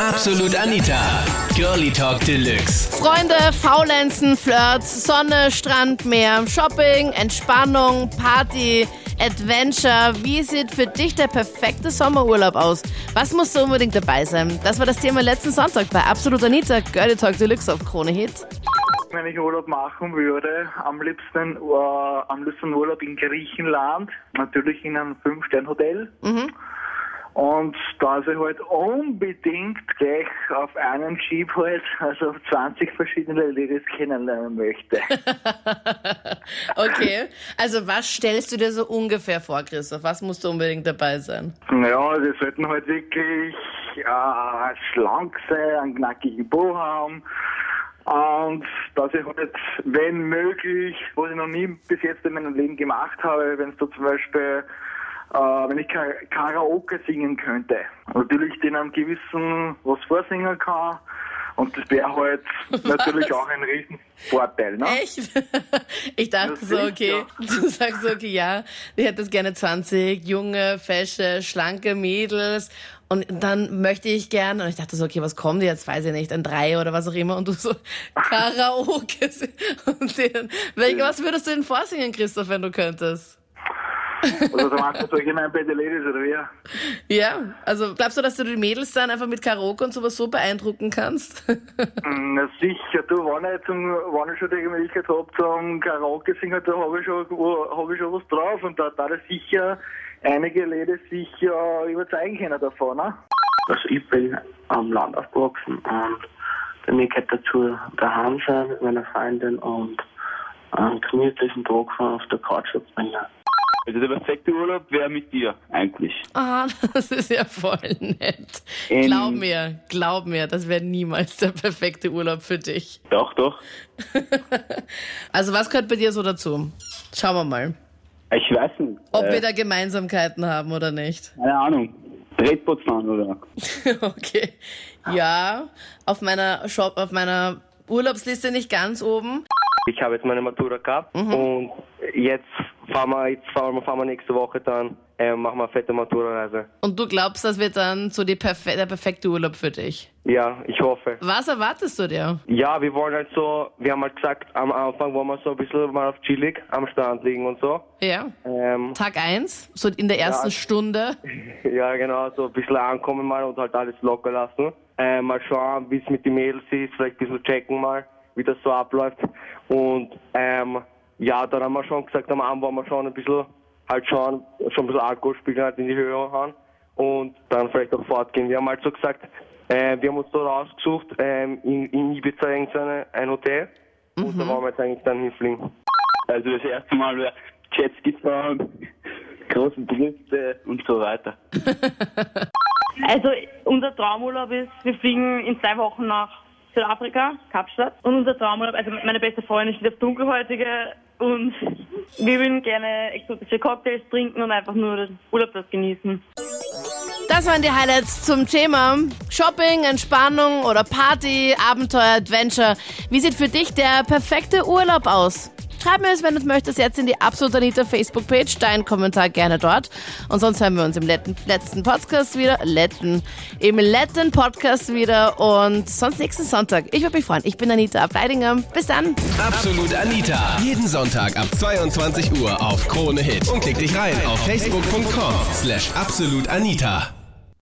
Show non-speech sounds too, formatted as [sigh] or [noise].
Absolut Anita. Girlie Talk Deluxe. Freunde, Faulenzen, Flirts, Sonne, Strand, Meer, Shopping, Entspannung, Party, Adventure. Wie sieht für dich der perfekte Sommerurlaub aus? Was muss da unbedingt dabei sein? Das war das Thema letzten Sonntag bei Absolut Anita. Girlie Talk Deluxe auf Krone Hit. Wenn ich Urlaub machen würde, am liebsten, äh, am liebsten Urlaub in Griechenland, natürlich in einem Fünf-Stern-Hotel. Und da ich halt unbedingt gleich auf einen Jeep halt, also 20 verschiedene Ladies kennenlernen möchte. [laughs] Okay, also was stellst du dir so ungefähr vor, Christoph? Was muss da unbedingt dabei sein? naja, die sollten halt wirklich äh, schlank sein, einen knackigen Po haben. Und dass ich halt, wenn möglich, was ich noch nie bis jetzt in meinem Leben gemacht habe, wenn es da zum Beispiel, äh, wenn ich Ka- Karaoke singen könnte. Natürlich den einem gewissen was vorsingen kann. Und das wäre halt [laughs] natürlich auch ein Riesenvorteil, ne? Echt? [laughs] Ich dachte Ja, so, okay, sicher. du sagst so, okay, ja, ich hätte gerne 20 junge, fesche, schlanke Mädels und dann möchte ich gern, und ich dachte so, okay, was kommt jetzt, weiß ich nicht, ein Drei oder was auch immer und du so, [laughs] Karaoke. Und den, welche, was würdest du denn vorsingen, Christoph, wenn du könntest? Also da meinst du so allgemein bei den Ladies oder wie? Ja, also glaubst du, dass du die Mädels dann einfach mit Karaoke und sowas so beeindrucken kannst? Mm, Na sicher, du, wenn ich, zum, wenn ich schon die Möglichkeit habe zum Karaoke singen, da habe ich, schon, hab ich schon was drauf und da da sicher einige Ladies sicher überzeugen können davon, ne? Also ich bin am Land aufgewachsen und bei mir gehört dazu daheim sein mit meiner Freundin und einen gemütlichen Tag auf der Couch verbringen. Also der perfekte Urlaub wäre mit dir, eigentlich. Ah, [laughs] das ist ja voll nett. Ähm, Glaub mir, glaub mir, das wäre niemals der perfekte Urlaub für dich. Doch, doch. [laughs] Also was gehört bei dir so dazu? Schauen wir mal, Ich weiß nicht. ob äh, wir da Gemeinsamkeiten haben oder nicht. Keine Ahnung. Redboot fahren oder? [laughs] Okay. Ja, auf meiner Shop, auf meiner Urlaubsliste nicht ganz oben. Ich habe jetzt meine Matura gehabt und jetzt fahren wir, jetzt fahren wir, fahren wir nächste Woche dann, äh, machen wir eine fette Matura-Reise. Und du glaubst, das wird dann so perfe der perfekte Urlaub für dich. Ja, ich hoffe. Was erwartest du dir? Ja, wir wollen halt so, wir haben halt gesagt, am Anfang wollen wir so ein bisschen mal auf chillig am Strand liegen und so. Ja. Ähm, Tag eins, so in der ersten Ja. Stunde. [laughs] ja, genau, so ein bisschen ankommen mal und halt alles locker lassen. Äh, mal schauen, wie es mit den Mädels ist, vielleicht ein bisschen checken mal, wie das so abläuft. Und ähm, ja, dann haben wir schon gesagt, am Abend wollen wir schon ein bisschen halt schauen, schon ein bisschen Alkohol spielen, halt in die Höhe hauen und dann vielleicht auch fortgehen. Wir haben halt so gesagt, äh, wir haben uns da rausgesucht, ähm, in, in Ibiza irgendein ein Hotel und da wollen wir jetzt eigentlich dann hinfliegen. Also das erste Mal wäre Jetski fahren, großen Drifte und so weiter. [laughs] Also unser Traumurlaub ist, wir fliegen in zwei Wochen nach Südafrika, Kapstadt. Und unser Traumurlaub, also meine beste Freundin steht auf Dunkelhäutige und [laughs] wir würden gerne exotische Cocktails trinken und einfach nur den Urlaub das genießen. Das waren die Highlights zum Thema Shopping, Entspannung oder Party, Abenteuer, Adventure. Wie sieht für dich der perfekte Urlaub aus? Schreib mir es, wenn du es möchtest, jetzt in die Absolut Anita Facebook-Page. Dein Kommentar gerne dort. Und sonst hören wir uns im letzten, letzten Podcast wieder. Letzten, Im letzten Podcast wieder. Und sonst nächsten Sonntag. Ich würde mich freuen. Ich bin Anita Ableidinger. Bis dann. Absolut Anita. Jeden Sonntag ab 22 Uhr auf Krone Hit. Und klick dich rein auf facebook.com slash absolutanita.